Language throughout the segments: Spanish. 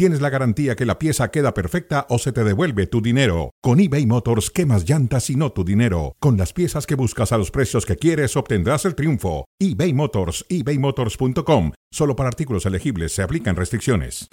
tienes la garantía que la pieza queda perfecta o se te devuelve tu dinero. Con eBay Motors, quemas llantas y no tu dinero. Con las piezas que buscas a los precios que quieres, obtendrás el triunfo. eBay Motors, ebaymotors.com. Solo para artículos elegibles se aplican restricciones.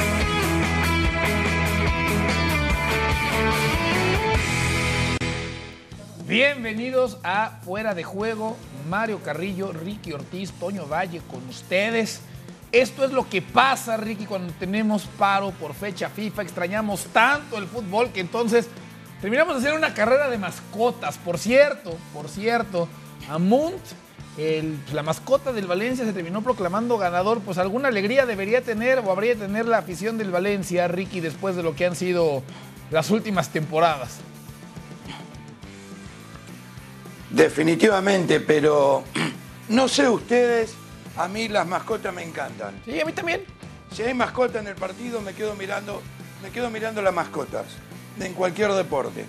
Bienvenidos a Fuera de Juego. Mario Carrillo, Ricky Ortiz, Toño Valle con ustedes. Esto es lo que pasa, Ricky, cuando tenemos paro por fecha FIFA. Extrañamos tanto el fútbol que entonces terminamos de hacer una carrera de mascotas. Por cierto, por cierto, Amunt, la mascota del Valencia, se terminó proclamando ganador. Pues alguna alegría debería tener o habría de tener la afición del Valencia, Ricky, después de lo que han sido las últimas temporadas. Definitivamente, pero no sé ustedes, a mí las mascotas me encantan. Sí, a mí también. Si hay mascota en el partido, me quedo mirando, me quedo mirando las mascotas en cualquier deporte.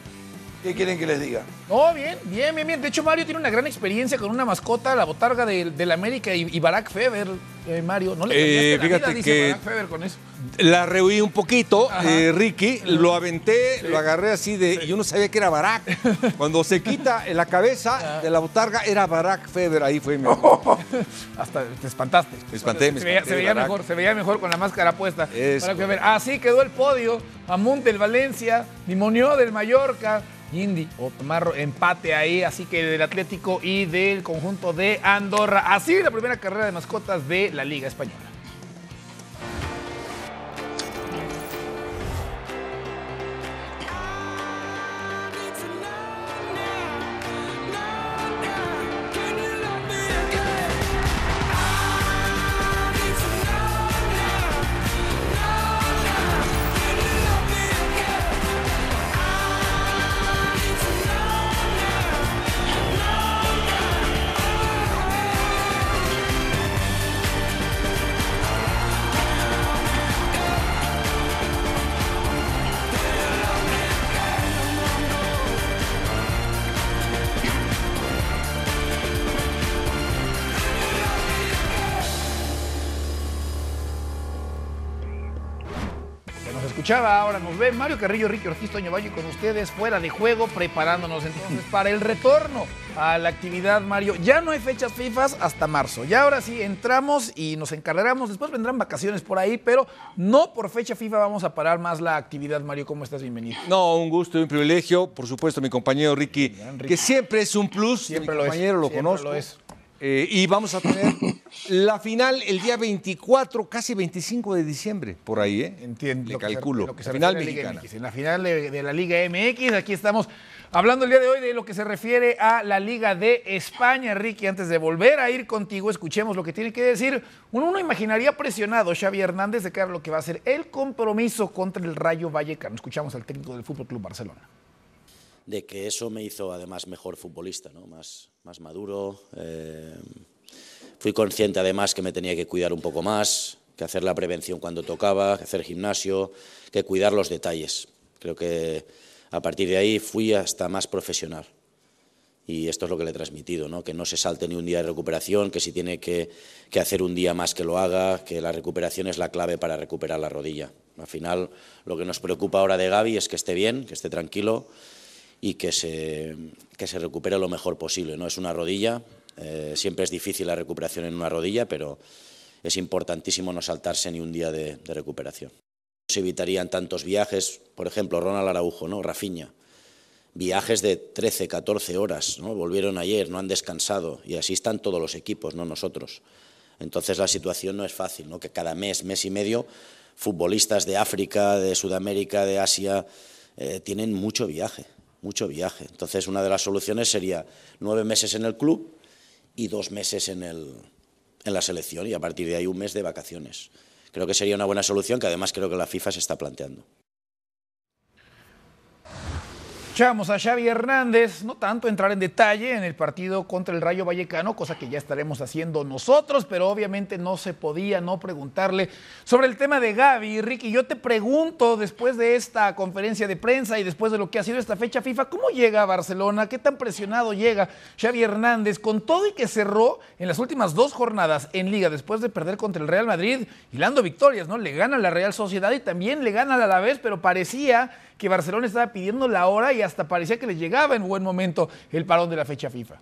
¿Qué quieren que les diga? No, bien, bien, bien, bien. De hecho, Mario tiene una gran experiencia con una mascota, la botarga del del América y, y Barack Feber, eh, Mario. ¿No le Eh, cambiaste la fíjate vida, dice que- Barack Feber con eso? La rehuí un poquito, eh, Ricky, lo aventé, lo agarré así de. Yo no sabía que era Barack. Cuando se quita en la cabeza de la botarga, era Barack Feber. Ahí fue mi. Hasta te espantaste. Me espanté, me se veía, espanté, se veía mejor, se veía mejor con la máscara puesta. Es Barack Feber. Así quedó el podio. Amunt del Valencia, Nimonió del Mallorca, Indy, Otomarro, empate ahí, así que del Atlético y del conjunto de Andorra. Así la primera carrera de mascotas de la Liga Española. Escuchaba, ahora nos ve Mario Carrillo, Ricky Ortiz, Toño Valle con ustedes fuera de juego, preparándonos entonces para el retorno a la actividad, Mario. Ya no hay fechas FIFA hasta marzo. Ya ahora sí entramos y nos encargaremos. Después vendrán vacaciones por ahí, pero no por fecha FIFA vamos a parar más la actividad, Mario. ¿Cómo estás? Bienvenido. No, un gusto y un privilegio. Por supuesto, mi compañero Ricky, que siempre es un plus. Siempre mi lo es, compañero lo siempre conozco. lo es. Eh, y vamos a tener la final el día 24, casi 25 de diciembre, por ahí, ¿eh? Entiendo. Le lo que se- calculo. lo que se la final mexicana. MX. En la final de, de la Liga MX, aquí estamos hablando el día de hoy de lo que se refiere a la Liga de España. Ricky, antes de volver a ir contigo, escuchemos lo que tiene que decir. Uno, uno imaginaría presionado Xavi Hernández de cara a lo que va a ser el compromiso contra el Rayo Vallecano. Escuchamos al técnico del Fútbol Club Barcelona. de que eso me hizo además mejor futbolista, ¿no? más, más maduro. eh, fui consciente además que me tenía que cuidar un poco más, que hacer la prevención cuando tocaba, que hacer gimnasio, que cuidar los detalles. Creo que a partir de ahí fui hasta más profesional. Y esto es lo que le he transmitido, ¿no? que no se salte ni un día de recuperación, que si tiene que, que hacer un día más que lo haga, que la recuperación es la clave para recuperar la rodilla. Al final, lo que nos preocupa ahora de Gaby es que esté bien, que esté tranquilo y que se, que se recupere lo mejor posible. ¿no? Es una rodilla, eh, siempre es difícil la recuperación en una rodilla, pero es importantísimo no saltarse ni un día de, de recuperación. Se evitarían tantos viajes, por ejemplo, Ronald Araujo, ¿no? Rafinha, viajes de 13, 14 horas, ¿no? volvieron ayer, no han descansado, y así están todos los equipos, no nosotros. Entonces la situación no es fácil, ¿no? que cada mes, mes y medio, futbolistas de África, de Sudamérica, de Asia, eh, tienen mucho viaje, mucho viaje. Entonces una de las soluciones sería nueve meses en el club y dos meses en, el, en la selección, y a partir de ahí un mes de vacaciones. Creo que sería una buena solución que además creo que la FIFA se está planteando. Escuchamos a Xavi Hernández, no tanto entrar en detalle en el partido contra el Rayo Vallecano, cosa que ya estaremos haciendo nosotros, pero obviamente no se podía no preguntarle sobre el tema de Gaby. Ricky, yo te pregunto, después de esta conferencia de prensa y después de lo que ha sido esta fecha FIFA, ¿cómo llega a Barcelona? ¿Qué tan presionado llega Xavi Hernández con todo y que cerró en las últimas dos jornadas en Liga después de perder contra el Real Madrid, hilando victorias, ¿no? Le gana la Real Sociedad y también le gana a la vez, pero parecía que Barcelona estaba pidiendo la hora y hasta parecía que le llegaba en buen momento el parón de la fecha FIFA.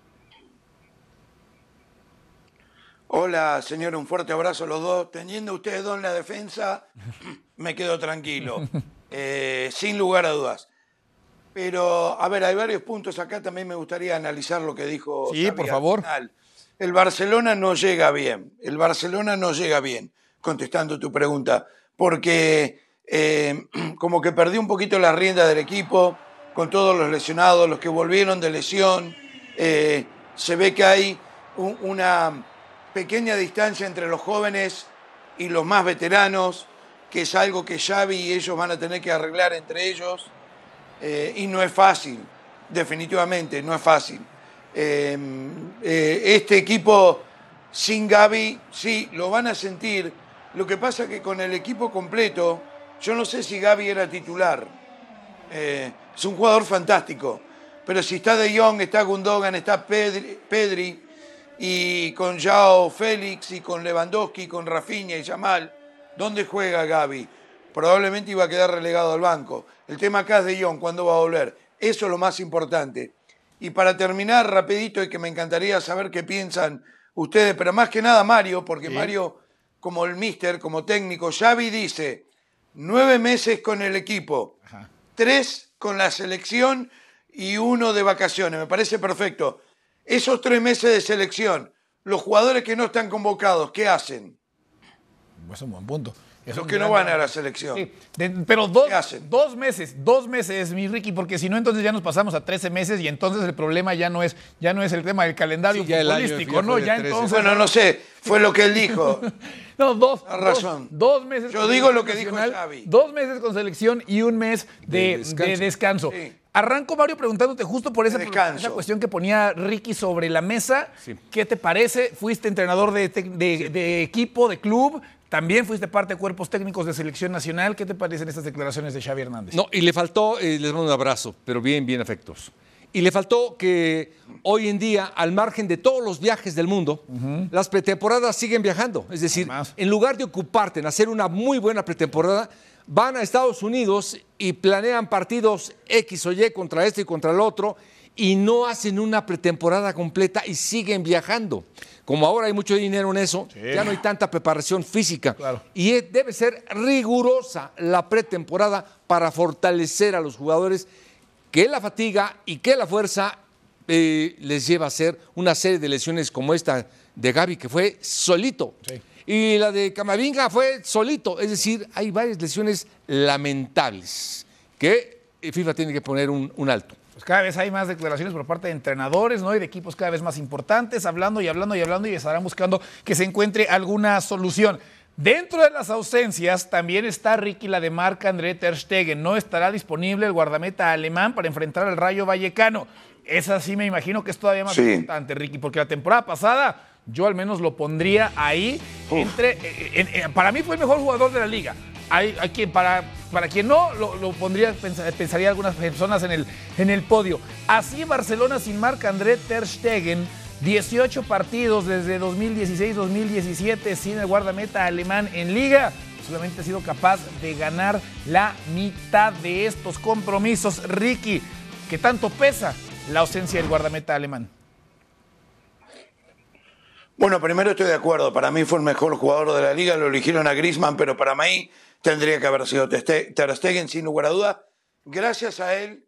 Hola, señor, un fuerte abrazo a los dos. Teniendo ustedes dos en la defensa, me quedo tranquilo, eh, sin lugar a dudas. Pero, a ver, hay varios puntos acá, también me gustaría analizar lo que dijo. Sí, por favor. El Barcelona no llega bien, el Barcelona no llega bien, contestando tu pregunta, porque eh, como que perdió un poquito la rienda del equipo con todos los lesionados, los que volvieron de lesión. Eh, se ve que hay una pequeña distancia entre los jóvenes y los más veteranos, que es algo que Xavi y ellos van a tener que arreglar entre ellos. Eh, y no es fácil, definitivamente, no es fácil. este equipo sin Gaby, sí, lo van a sentir. Lo que pasa es que con el equipo completo, yo no sé si Gaby era titular. Eh, es un jugador fantástico. Pero si está De Jong, está Gundogan, está Pedri, y con Jao Félix y con Lewandowski, con Rafinha y Jamal, ¿dónde juega Gaby? Probablemente iba a quedar relegado al banco. El tema acá es De Jong, ¿cuándo va a volver? Eso es lo más importante. Y para terminar, rapidito, y que me encantaría saber qué piensan ustedes, pero más que nada Mario, porque Mario, como el mister, como técnico, Xavi dice, nueve meses con el equipo, tres con la selección y uno de vacaciones. Me parece perfecto. Esos tres meses de selección, los jugadores que no están convocados, ¿qué hacen? Es un buen punto. Los que no van a la selección. pero dos, dos meses, dos meses, mi Ricky, porque si no, entonces ya nos pasamos a 13 meses y entonces el problema ya no es, ya no es el tema del calendario futbolístico, ¿no? Ya entonces. Bueno, no sé, fue lo que él dijo. no, dos. razón. Dos, meses. Yo digo lo que dijo Xavi. Dos meses con selección y un mes de, descanso. Arranco, Mario, preguntándote justo por esa, esa, cuestión que ponía Ricky sobre la mesa. ¿Qué te parece? Fuiste entrenador de, de, equipo, de club. También fuiste parte de cuerpos técnicos de selección nacional. ¿Qué te parecen estas declaraciones de Xavi Hernández? No, y le faltó, eh, les mando un abrazo, pero bien, bien afectos. Y le faltó que hoy en día, al margen de todos los viajes del mundo, las pretemporadas siguen viajando. Es decir, en lugar de ocuparte en hacer una muy buena pretemporada, van a Estados Unidos y planean partidos X o Y contra este y contra el otro y no hacen una pretemporada completa y siguen viajando. Como ahora hay mucho dinero en eso, ya no hay tanta preparación física. Y debe ser rigurosa la pretemporada para fortalecer a los jugadores que la fatiga y que la fuerza eh, les lleva a hacer una serie de lesiones como esta de Gaby, que fue solito. Y la de Camavinga fue solito. Es decir, hay varias lesiones lamentables que FIFA tiene que poner un alto cada vez hay más declaraciones por parte de entrenadores, ¿no? Y de equipos cada vez más importantes, hablando y hablando y hablando y estarán buscando que se encuentre alguna solución. Dentro de las ausencias también está Ricky la de marca André Ter Stegen. No estará disponible el guardameta alemán para enfrentar al Rayo Vallecano. Esa sí me imagino que es todavía más importante, Ricky, porque la temporada pasada yo al menos lo pondría ahí entre. Eh, eh, para mí fue el mejor jugador de la liga. Hay, para, para quien no, lo, pondría, pensaría algunas personas en el, en el podio. Así Barcelona sin marca André Ter Stegen, 18 partidos desde 2016-2017 sin el guardameta alemán en liga. Solamente ha sido capaz de ganar la mitad de estos compromisos. Ricky, ¿qué tanto pesa la ausencia del guardameta alemán? Bueno, primero estoy de acuerdo. Para mí fue el mejor jugador de la liga. Lo eligieron a Grisman, pero para mí tendría que haber sido Ter Stegen, sin lugar a duda. Gracias a él,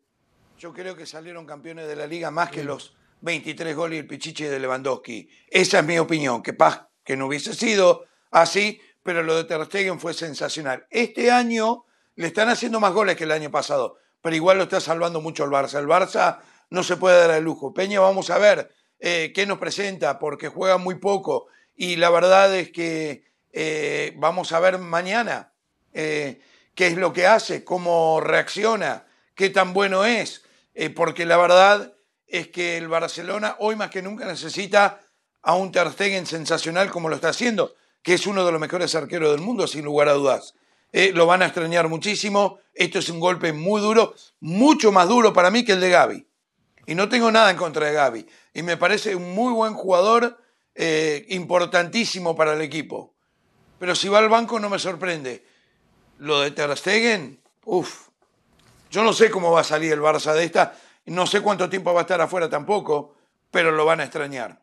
yo creo que salieron campeones de la liga más que los 23 goles y el pichiche de Lewandowski. Esa es mi opinión. Que paz que no hubiese sido así, pero lo de Ter Stegen fue sensacional. Este año le están haciendo más goles que el año pasado, pero igual lo está salvando mucho el Barça. El Barça no se puede dar el lujo. Peña, vamos a ver eh, qué nos presenta, porque juega muy poco. Y la verdad es que eh, vamos a ver mañana eh, qué es lo que hace, cómo reacciona, qué tan bueno es. eh, porque la verdad es que el Barcelona hoy más que nunca necesita a un Ter Stegen sensacional como lo está haciendo, que es uno de los mejores arqueros del mundo, sin lugar a dudas. Eh, lo van a extrañar muchísimo. Esto es un golpe muy duro, mucho más duro para mí que el de Gaby. Y no tengo nada en contra de Gaby. Y me parece un muy buen jugador, eh, importantísimo para el equipo. Pero si va al banco no me sorprende. Lo de Ter Stegen, uff. Yo no sé cómo va a salir el Barça de esta. No sé cuánto tiempo va a estar afuera tampoco, pero lo van a extrañar.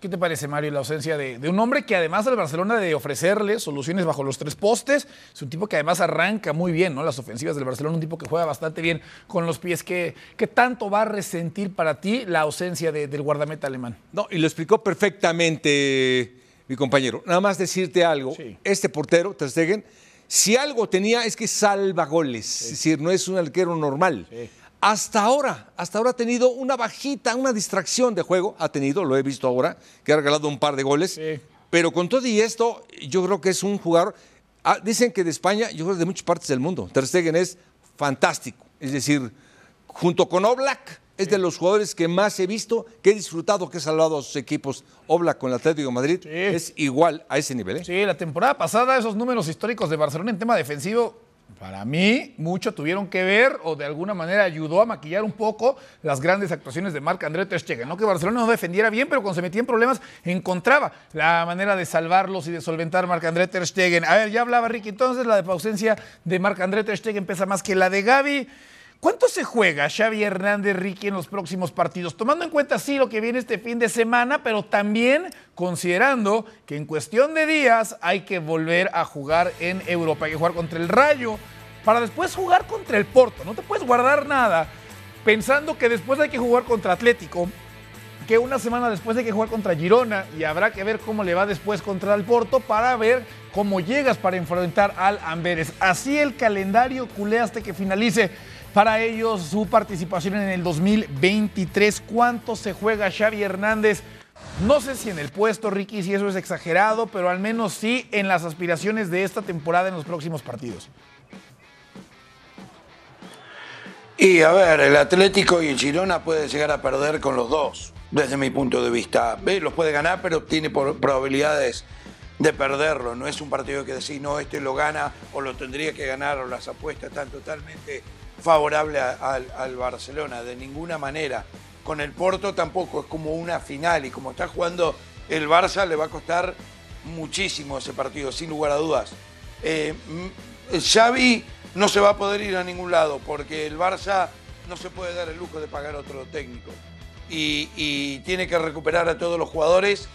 ¿Qué te parece, Mario, la ausencia de, un hombre que además al Barcelona de ofrecerle soluciones bajo los tres postes, es un tipo que además arranca muy bien, ¿no? Las ofensivas del Barcelona, un tipo que juega bastante bien con los pies. ¿Qué, qué tanto va a resentir para ti la ausencia del guardameta alemán? No, y lo explicó perfectamente mi compañero. Nada más decirte algo. Este portero, Ter Stegen, si algo tenía es que salva goles. Es decir, no es un arquero normal. Sí hasta ahora, hasta ahora ha tenido una bajita, una distracción de juego, ha tenido, lo he visto ahora, que ha regalado un par de goles, pero con todo y esto, yo creo que es un jugador, ah, dicen que de España, yo creo que de muchas partes del mundo, Ter Stegen es fantástico, es decir, junto con Oblak, es de los jugadores que más he visto, que he disfrutado, que he salvado a sus equipos. Oblak con el Atlético de Madrid es igual a ese nivel. ¿eh? Sí, la temporada pasada esos números históricos de Barcelona en tema defensivo para mí, mucho tuvieron que ver o de alguna manera ayudó a maquillar un poco las grandes actuaciones de Marc André Ter Stegen. No que Barcelona no defendiera bien, pero cuando se metía en problemas encontraba la manera de salvarlos y de solventar Marc André Ter Stegen. A ver, ya hablaba Ricky, entonces la de ausencia de Marc André Ter Stegen pesa más que la de Gaby. ¿Cuánto se juega Xavi Hernández Ricky en los próximos partidos? Tomando en cuenta sí lo que viene este fin de semana, pero también considerando que en cuestión de días hay que volver a jugar en Europa, hay que jugar contra el Rayo, para después jugar contra el Porto. No te puedes guardar nada pensando que después hay que jugar contra Atlético, que una semana después hay que jugar contra Girona y habrá que ver cómo le va después contra el Porto para ver cómo llegas para enfrentar al Amberes. Así el calendario culé hasta que finalice para ellos su participación en el 2023. ¿Cuánto se juega Xavi Hernández? No sé si en el puesto, Ricky, si eso es exagerado, pero al menos sí en las aspiraciones de esta temporada en los próximos partidos. Y a ver, el Atlético y el Girona puede llegar a perder con los dos, desde mi punto de vista. Los puede ganar, pero tiene probabilidades de perderlo. No es un partido que decir, no, este lo gana o lo tendría que ganar o las apuestas están totalmente favorable al Barcelona, de ninguna manera. Con el Porto tampoco, es como una final y como está jugando el Barça le va a costar muchísimo ese partido, sin lugar a dudas. Eh, Xavi no se va a poder ir a ningún lado porque el Barça no se puede dar el lujo de pagar otro técnico y, y tiene que recuperar a todos los jugadores,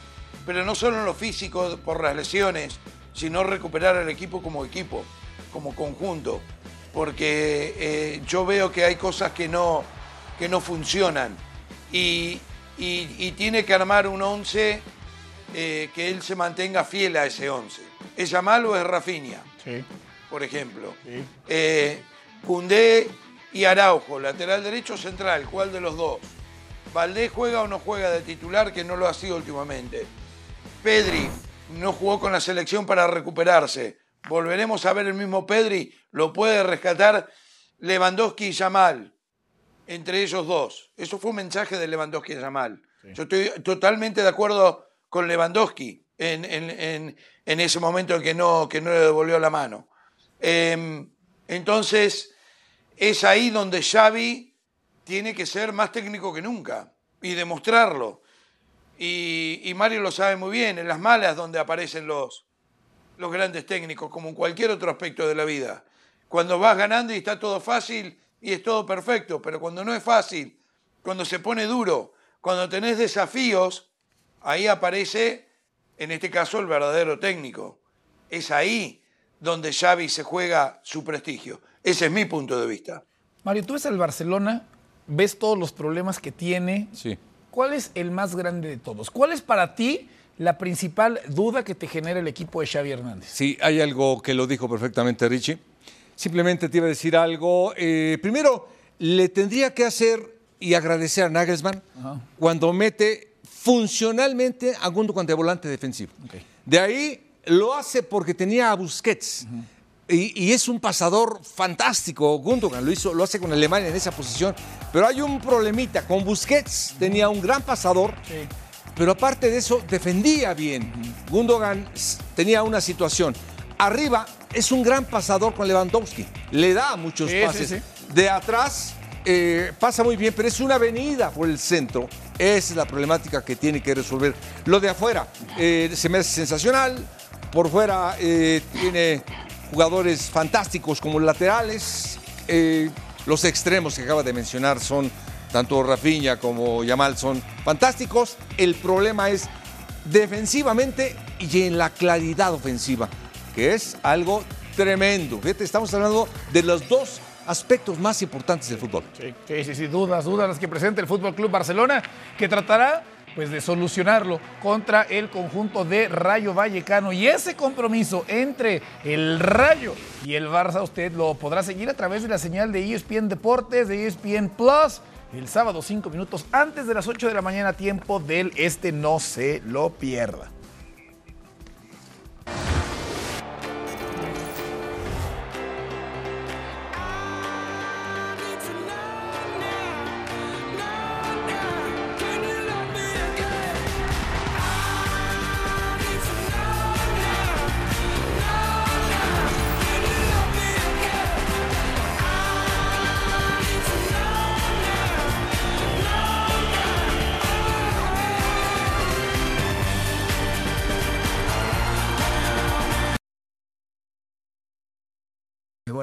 pero no solo en lo físico por las lesiones, sino recuperar al equipo como equipo, como conjunto porque eh, yo veo que hay cosas que no, que no funcionan y, tiene que armar un 11 eh, que él se mantenga fiel a ese 11. ¿Es Yamal o es Rafinha? Sí. Por ejemplo. Sí. Eh, y Araujo, lateral derecho central, ¿cuál de los dos? Valdés juega o no juega de titular, que no lo ha sido últimamente. Pedri no jugó con la selección para recuperarse volveremos a ver el mismo Pedri, lo puede rescatar Lewandowski y Yamal, entre ellos dos. Eso fue un mensaje de Lewandowski y Yamal. Yo estoy totalmente de acuerdo con Lewandowski en, en, ese momento en que no, que no le devolvió la mano. Em, entonces, es ahí donde Xavi tiene que ser más técnico que nunca y demostrarlo. Y, y Mario lo sabe muy bien, en las malas donde aparecen los, los grandes técnicos, como en cualquier otro aspecto de la vida. Cuando vas ganando y está todo fácil y es todo perfecto, pero cuando no es fácil, cuando se pone duro, cuando tenés desafíos, ahí aparece, en este caso, el verdadero técnico. Es ahí donde Xavi se juega su prestigio. Ese es mi punto de vista. Mario, tú ves al Barcelona, ves todos los problemas que tiene. Sí. ¿Cuál es el más grande de todos? ¿Cuál es para ti la principal duda que te genera el equipo de Xavi Hernández. Sí, hay algo que lo dijo perfectamente Richie. Simplemente te iba a decir algo. Eh, primero, le tendría que hacer y agradecer a Nagelsmann cuando mete funcionalmente a Gundo volante defensivo. De ahí lo hace porque tenía a Busquets. Y, es un pasador fantástico. Gundogan lo hizo, lo hace con Alemania en esa posición. Pero hay un problemita. Con Busquets tenía un gran pasador. Pero aparte de eso, defendía bien. Gundogan tenía una situación. Arriba es un gran pasador con Lewandowski. Le da muchos pases. De atrás eh, pasa muy bien, pero es una avenida por el centro. Esa es la problemática que tiene que resolver. Lo de afuera eh, se me hace sensacional. Por fuera eh, tiene jugadores fantásticos como laterales. los extremos que acaba de mencionar son tanto Rafinha como Yamal son fantásticos. El problema es defensivamente y en la claridad ofensiva, que es algo tremendo. Fíjate, estamos hablando de los dos aspectos más importantes del fútbol. Sí, sí, sí, dudas, dudas las que presenta el Fútbol Club Barcelona, que tratará pues de solucionarlo contra el conjunto de Rayo Vallecano. Y ese compromiso entre el Rayo y el Barça, usted lo podrá seguir a través de la señal de ESPN Deportes, de ESPN Plus, el sábado cinco minutos antes de las 8 de la mañana, tiempo del este. No se lo pierda.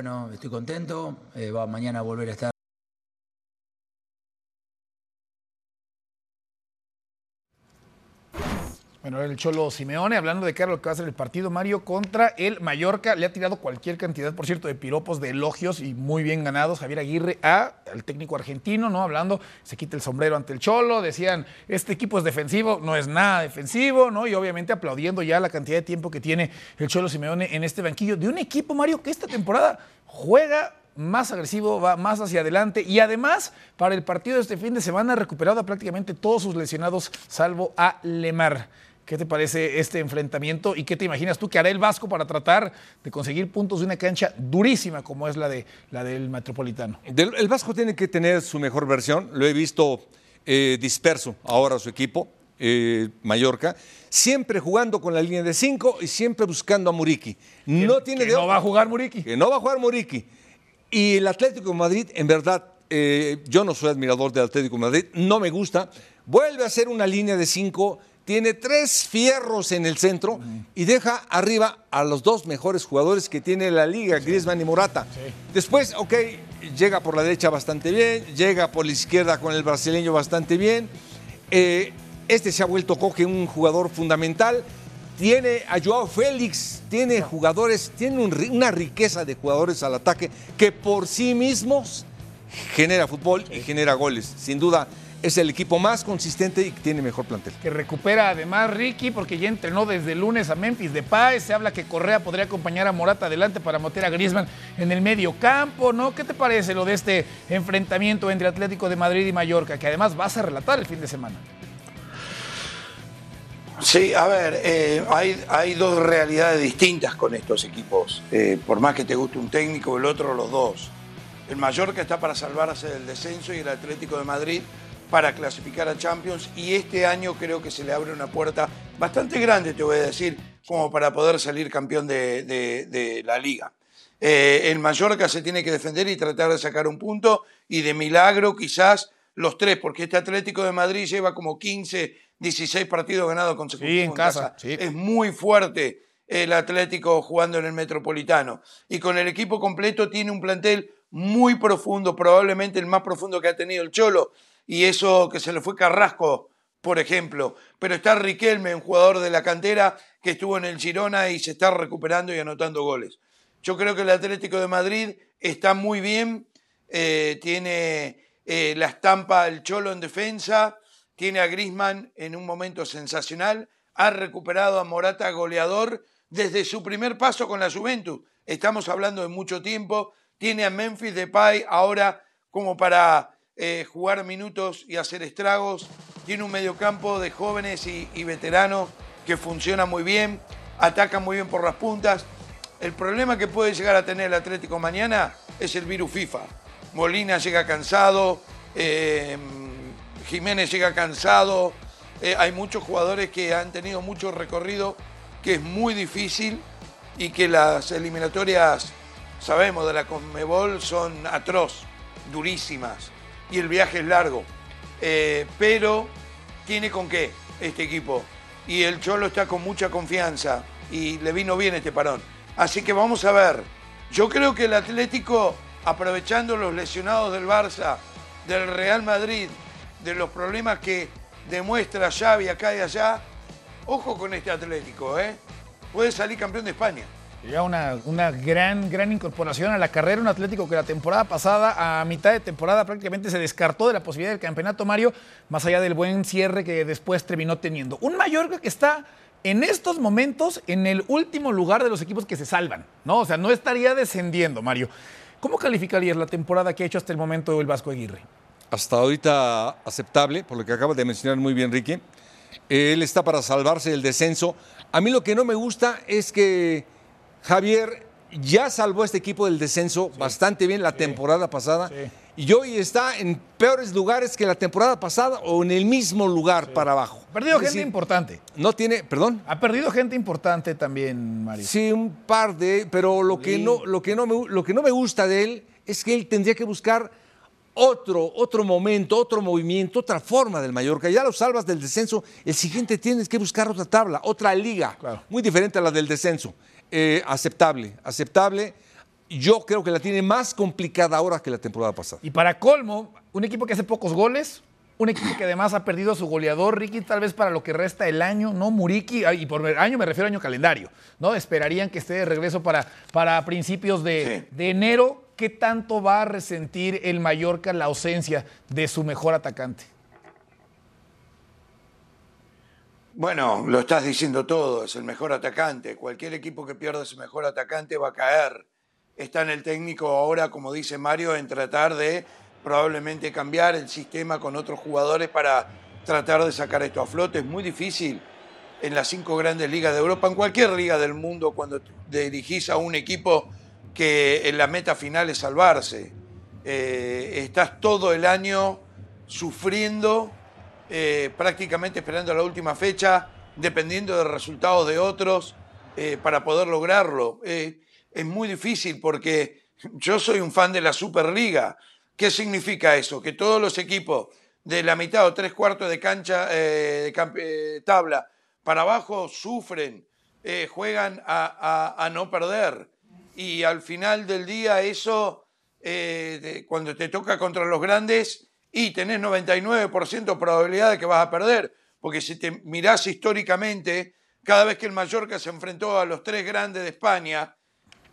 Bueno, estoy contento. Eh, va mañana a volver a estar. Bueno, el Cholo Simeone, hablando de lo que va a ser el partido, Mario, contra el Mallorca. Le ha tirado cualquier cantidad, por cierto, de piropos, de elogios y muy bien ganados Javier Aguirre a, al técnico argentino, ¿no? Hablando, se quita el sombrero ante el Cholo, decían, este equipo es defensivo, no es nada defensivo, ¿no? Y obviamente aplaudiendo ya la cantidad de tiempo que tiene el Cholo Simeone en este banquillo de un equipo, Mario, que esta temporada juega más agresivo, va más hacia adelante y además para el partido de este fin de semana ha recuperado a prácticamente todos sus lesionados, salvo a Lemar. ¿Qué te parece este enfrentamiento y qué te imaginas tú que hará el Vasco para tratar de conseguir puntos de una cancha durísima como es la, de, la del Metropolitano? el Vasco tiene que tener su mejor versión, lo he visto eh, disperso ahora su equipo, eh, Mallorca, siempre jugando con la línea de cinco y siempre buscando a Muriqui. No, tiene que no va a jugar Muriqui. Que no va a jugar Muriqui. Y el Atlético de Madrid, en verdad, eh, yo no soy admirador del Atlético de Madrid, no me gusta. Vuelve a ser una línea de cinco tiene tres fierros en el centro y deja arriba a los dos mejores jugadores que tiene la liga, Griezmann y Morata. Después, ok, llega por la derecha bastante bien, llega por la izquierda con el brasileño bastante bien. Eh, este se ha vuelto Coque un jugador fundamental. Tiene a Joao Félix, tiene jugadores, tiene una riqueza de jugadores al ataque que por sí mismos genera fútbol y genera goles. Sin duda, es el equipo más consistente y tiene mejor plantel. Que recupera además Ricky porque ya entrenó desde el lunes a Memphis de Paz. Se habla que Correa podría acompañar a Morata adelante para meter a Griezmann en el medio campo, ¿no? ¿Qué te parece lo de este enfrentamiento entre Atlético de Madrid y Mallorca? Que además vas a relatar el fin de semana. Sí, a ver, eh, hay, hay, dos realidades distintas con estos equipos. Eh, por más que te guste un técnico, el otro los dos. El Mallorca está para salvarse del descenso y el Atlético de Madrid para clasificar a Champions y este año creo que se le abre una puerta bastante grande, te voy a decir, como para poder salir campeón de, la liga. Eh, el Mallorca se tiene que defender y tratar de sacar un punto y de milagro quizás los tres, porque este Atlético de Madrid lleva como 15, 16 partidos ganados consecutivos en, casa. Es muy fuerte el Atlético jugando en el Metropolitano. Y con el equipo completo tiene un plantel muy profundo, probablemente el más profundo que ha tenido el Cholo y eso que se le fue Carrasco, por ejemplo. Pero está Riquelme, un jugador de la cantera que estuvo en el Girona y se está recuperando y anotando goles. Yo creo que el Atlético de Madrid está muy bien, eh, tiene eh, la estampa el Cholo en defensa, tiene a Grisman en un momento sensacional, ha recuperado a Morata goleador desde su primer paso con la Juventus. Estamos hablando de mucho tiempo. Tiene a Memphis Depay ahora como para eh, jugar minutos y hacer estragos. Tiene un mediocampo de jóvenes y, veteranos que funciona muy bien, ataca muy bien por las puntas. El problema que puede llegar a tener el Atlético mañana es el virus FIFA. Molina llega cansado, eh, Jiménez llega cansado, eh, hay muchos jugadores que han tenido mucho recorrido que es muy difícil y que las eliminatorias, sabemos, de la Conmebol son atroz, durísimas y el viaje es largo. Eh, pero tiene con qué este equipo. Y el Cholo está con mucha confianza y le vino bien este parón. Así que vamos a ver. Yo creo que el Atlético, aprovechando los lesionados del Barça, del Real Madrid, de los problemas que demuestra Xavi acá y allá, ojo con este Atlético, ¿eh? Puede salir campeón de España. Ya una, una gran, gran incorporación a la carrera, un Atlético que la temporada pasada, a mitad de temporada, prácticamente se descartó de la posibilidad del campeonato Mario, más allá del buen cierre que después terminó teniendo. Un Mallorca que está en estos momentos en el último lugar de los equipos que se salvan, ¿no? O sea, no estaría descendiendo, Mario. ¿Cómo calificarías la temporada que ha hecho hasta el momento el Vasco Aguirre? Hasta ahorita aceptable, por lo que acaba de mencionar muy bien Ricky. Él está para salvarse del descenso. A mí lo que no me gusta es que Javier ya salvó a este equipo del descenso bastante bien la temporada pasada y hoy está en peores lugares que la temporada pasada o en el mismo lugar para abajo. Ha perdido gente importante. No tiene, perdón. Ha perdido gente importante también, Mario. Sí, un par de, pero lo que no, lo que no me, lo que no me gusta de él es que él tendría que buscar otro, otro momento, otro movimiento, otra forma del Mallorca. Ya lo salvas del descenso, el siguiente tienes que buscar otra tabla, otra liga, muy diferente a la del descenso. Eh, aceptable, aceptable. Yo creo que la tiene más complicada ahora que la temporada pasada. Y para colmo, un equipo que hace pocos goles, un equipo que además ha perdido a su goleador, Ricky, tal vez para lo que resta el año, ¿no? Muriki, y por año me refiero a año calendario, ¿no? Esperarían que esté de regreso para, para principios de, de enero. ¿Qué tanto va a resentir el Mallorca la ausencia de su mejor atacante? Bueno, lo estás diciendo todo, es el mejor atacante. Cualquier equipo que pierda su mejor atacante va a caer. Está en el técnico ahora, como dice Mario, en tratar de probablemente cambiar el sistema con otros jugadores para tratar de sacar esto a flote. Es muy difícil en las cinco grandes ligas de Europa, en cualquier liga del mundo, cuando dirigís a un equipo que en la meta final es salvarse. Eh, estás todo el año sufriendo eh, prácticamente esperando la última fecha, dependiendo de resultados de otros, eh, para poder lograrlo. Eh, es muy difícil porque yo soy un fan de la Superliga. ¿Qué significa eso? Que todos los equipos de la mitad o tres cuartos de cancha de tabla para abajo sufren, juegan a, no perder. Y al final del día eso, cuando te toca contra los grandes, y tenés 99% probabilidad de que vas a perder, porque si te mirás históricamente, cada vez que el Mallorca se enfrentó a los tres grandes de España,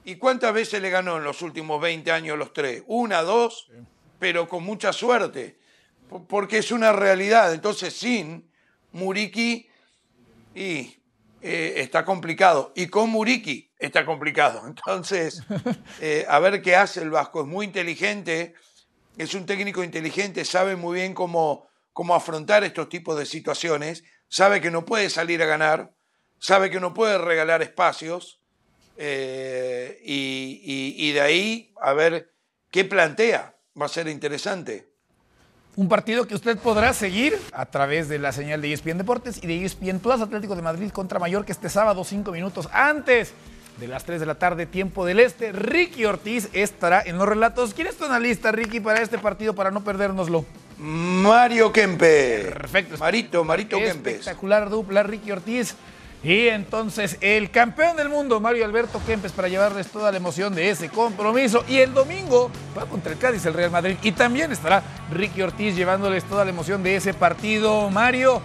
¿y cuántas veces le ganó en los últimos 20 años los tres? Una, dos, pero con mucha suerte, porque es una realidad. Entonces, sin Muriki, y eh, está complicado. Y con Muriki está complicado. Entonces, eh, a ver qué hace el Vasco. Es muy inteligente es un técnico inteligente, sabe muy bien cómo, cómo afrontar estos tipos de situaciones, sabe que no puede salir a ganar, sabe que no puede regalar espacios eh, y, de ahí a ver qué plantea. Va a ser interesante. Un partido que usted podrá seguir a través de la señal de ESPN Deportes y de ESPN Plus Atlético de Madrid contra Mallorca este sábado, cinco minutos antes de las 3 de la tarde, tiempo del este. Ricky Ortiz estará en los relatos. ¿Quién es tu analista, Ricky, para este partido, para no perdérnoslo? Mario Kempe. Perfecto. Marito, Marito Kempe. Espectacular dupla, Ricky Ortiz. Y entonces el campeón del mundo, Mario Alberto Kempes, para llevarles toda la emoción de ese compromiso. Y el domingo va contra el Cádiz, el Real Madrid. Y también estará Ricky Ortiz llevándoles toda la emoción de ese partido. Mario,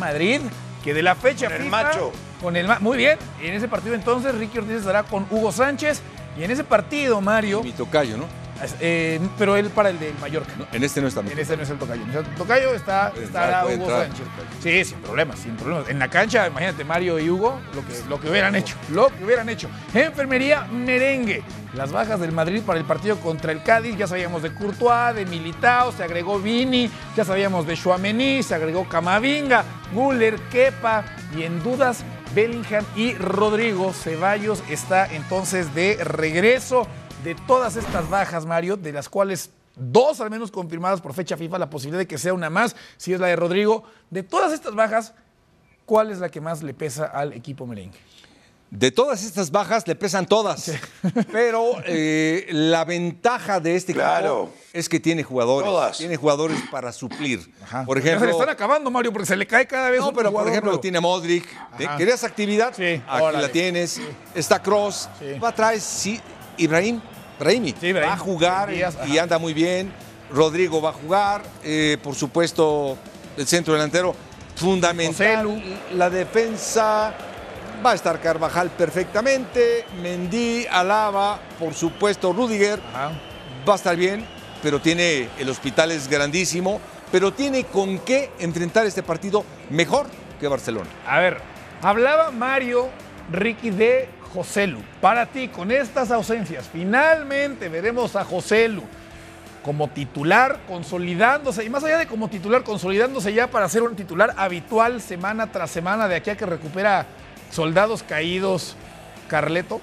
Madrid, que de la fecha el macho. Con el muy bien. En ese partido entonces Ricky Ortiz estará con Hugo Sánchez. Y en ese partido, Mario. mi tocayo, ¿no? Eh, pero él para el de Mallorca. en este no está. En este no es el tocayo. En el tocayo está, estará Hugo Sánchez. Sí, sin problemas, sin problemas. En la cancha, imagínate, Mario y Hugo, lo que, lo que hubieran hecho. Lo que hubieran hecho. Enfermería merengue. Las bajas del Madrid para el partido contra el Cádiz. Ya sabíamos de Courtois, de Militao, se agregó Vini, ya sabíamos de Chouameni, se agregó Camavinga, Guller, Kepa y en dudas Bellingham y Rodrigo. Ceballos está entonces de regreso de todas estas bajas, Mario, de las cuales dos al menos confirmadas por fecha FIFA, la posibilidad de que sea una más, si es la de Rodrigo. De todas estas bajas, ¿cuál es la que más le pesa al equipo merengue? De todas estas bajas le pesan todas, pero eh, la ventaja de este Claro. equipo es que tiene jugadores, Todas. tiene jugadores para suplir. Por Ya se ejemplo, le están acabando, Mario, porque se le cae cada vez no, un pero por ejemplo nuevo. tiene Modric. ¿Te- Ajá. ¿Querías actividad? Sí, Aquí órale. la tienes. Está Cross. Sí. Va atrás, sí, Ibrahim. Brahimi. Sí. Va a jugar y anda muy bien. Rodrigo va a jugar. eh, por supuesto, el centro delantero fundamental. La defensa va a estar Carvajal perfectamente. Mendy, Alaba, por supuesto, Rudiger. Ajá. Va a estar bien, pero tiene el hospital es grandísimo, pero tiene con qué enfrentar este partido mejor que Barcelona. A ver, hablaba Mario Ricky de Joselu. Para ti, con estas ausencias, finalmente veremos a Joselu como titular, consolidándose, y más allá de como titular, consolidándose ya para ser un titular habitual semana tras semana de aquí a que recupera soldados caídos, Carleto.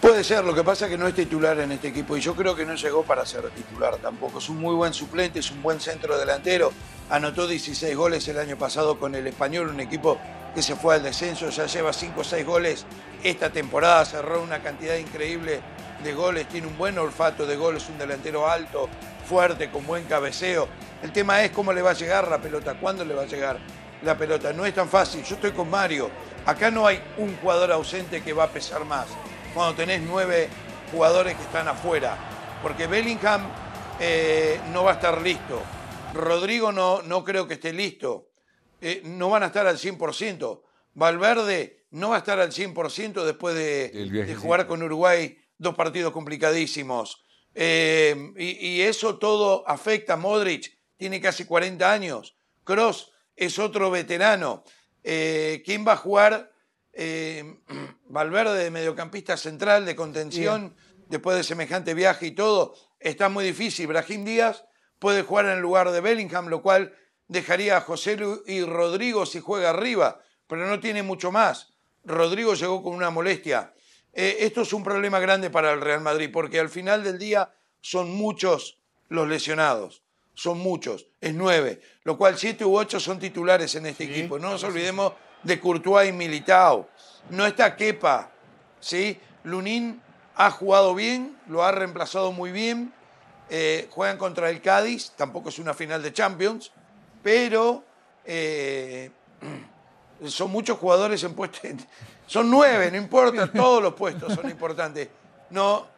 Puede ser, lo que pasa es que no es titular en este equipo y yo creo que no llegó para ser titular tampoco. Es un muy buen suplente, es un buen centro delantero. Anotó 16 goles el año pasado con el Español, un equipo que se fue al descenso, ya lleva 5 o 6 goles esta temporada, cerró una cantidad increíble de goles, tiene un buen olfato de goles, un delantero alto, fuerte, con buen cabeceo. El tema es cómo le va a llegar la pelota, cuándo le va a llegar la pelota. No es tan fácil, yo estoy con Mario. Acá no hay un jugador ausente que va a pesar más cuando tenés nueve jugadores que están afuera. Porque Bellingham eh, no va a estar listo. Rodrigo no, no creo que esté listo. Eh, no van a estar al 100%. Valverde no va a estar al 100% después de, jugar con Uruguay dos partidos complicadísimos. Eh, y, y eso todo afecta. Modric tiene casi 40 años. Cross es otro veterano. Eh, ¿Quién va a jugar? Eh, Valverde de mediocampista central, de contención, después de semejante viaje y todo, está muy difícil. Brahim Díaz puede jugar en el lugar de Bellingham, lo cual dejaría a José Lu y Rodrigo si juega arriba, pero no tiene mucho más. Rodrigo llegó con una molestia. Eh, esto es un problema grande para el Real Madrid, porque al final del día son muchos los lesionados. Son muchos, es nueve, lo cual siete u ocho son titulares en este equipo. No nos olvidemos de Courtois y Militao. No está Kepa, ¿sí? Lunin ha jugado bien, lo ha reemplazado muy bien. Eh, juegan contra el Cádiz, tampoco es una final de Champions, pero eh, son muchos jugadores en puestos. Son nueve, no importa, todos los puestos son importantes. No,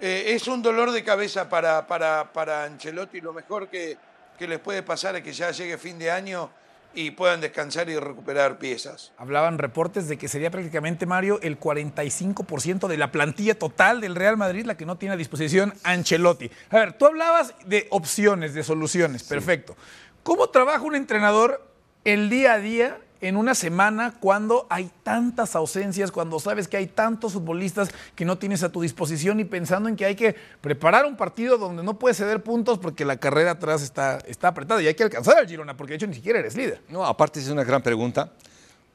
eh, es un dolor de cabeza para, para, para Ancelotti. Lo mejor que, que les puede pasar es que ya llegue fin de año y puedan descansar y recuperar piezas. Hablaban reportes de que sería prácticamente, Mario, el 45% de la plantilla total del Real Madrid la que no tiene a disposición Ancelotti. A ver, tú hablabas de opciones, de soluciones, perfecto. ¿Cómo trabaja un entrenador el día a día en una semana cuando hay tantas ausencias, cuando sabes que hay tantos futbolistas que no tienes a tu disposición y pensando en que hay que preparar un partido donde no puedes ceder puntos porque la carrera atrás está, está apretada y hay que alcanzar al Girona porque de hecho ni siquiera eres líder? No, aparte es una gran pregunta,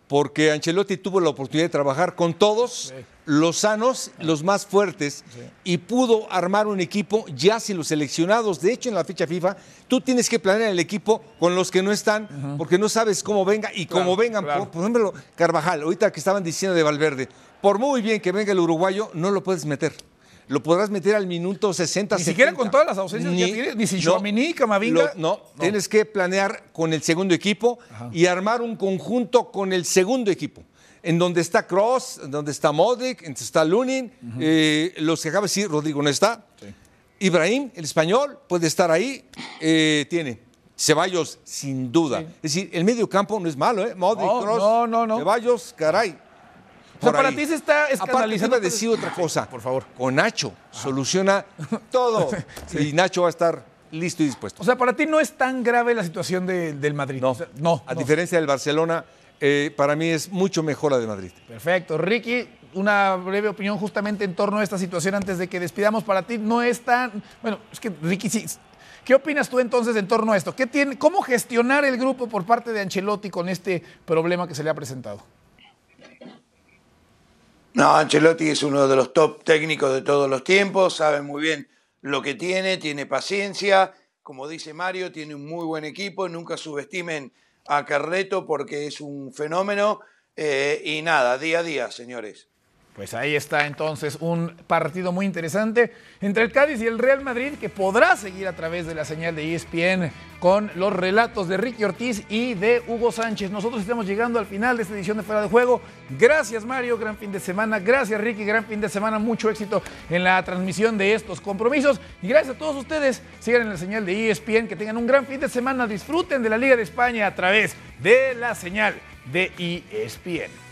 porque Ancelotti tuvo la oportunidad de trabajar con todos los sanos, los más fuertes, y pudo armar un equipo ya sin los seleccionados. De hecho, en la fecha FIFA, tú tienes que planear el equipo con los que no están, porque no sabes cómo venga, y como vengan, claro. por, por ejemplo, Carvajal, ahorita que estaban diciendo de Valverde, por muy bien que venga el uruguayo, no lo puedes meter. Lo podrás meter al minuto 60, Ni siquiera 70. con todas las ausencias que tiene, ni si Camavinga. Lo- no, tienes que planear con el segundo equipo y armar un conjunto con el segundo equipo. En donde está Cross, en donde está Modric, en donde está Lunin, eh, los que acaba de decir, Rodrigo no está. Ibrahim, el español, puede estar ahí. eh, tiene Ceballos, sin duda. Es decir, el medio campo no es malo, ¿eh? Modric, No, Cross, no, no, no. Ceballos, caray. O sea, para ti se está Aparte, escandalizando. iba a decir otra cosa. Por favor. Con Nacho soluciona todo. Y Nacho va a estar listo y dispuesto. O sea, para ti no es tan grave la situación de- del Madrid. No, O sea, no. A no. diferencia del Barcelona, eh, para mí es mucho mejor la de Madrid. Perfecto. Ricky, una breve opinión justamente en torno a esta situación antes de que despidamos. Para ti no es tan. Bueno, es que Ricky sí. ¿Qué opinas tú entonces en torno a esto? ¿Qué tiene, ¿Cómo gestionar el grupo por parte de Ancelotti con este problema que se le ha presentado? No, Ancelotti es uno de los top técnicos de todos los tiempos, sabe muy bien lo que tiene, tiene paciencia, como dice Mario, tiene un muy buen equipo, nunca subestimen a Carleto porque es un fenómeno eh, y nada, día a día, señores. Pues ahí está entonces un partido muy interesante entre el Cádiz y el Real Madrid que podrá seguir a través de la señal de ESPN con los relatos de Ricky Ortiz y de Hugo Sánchez. Nosotros estamos llegando al final de esta edición de Fuera de Juego. Gracias Mario, gran fin de semana. Gracias Ricky, gran fin de semana. Mucho éxito en la transmisión de estos compromisos. Y gracias a todos ustedes. Sigan en la señal de ESPN, que tengan un gran fin de semana. Disfruten de la Liga de España a través de la señal de ESPN.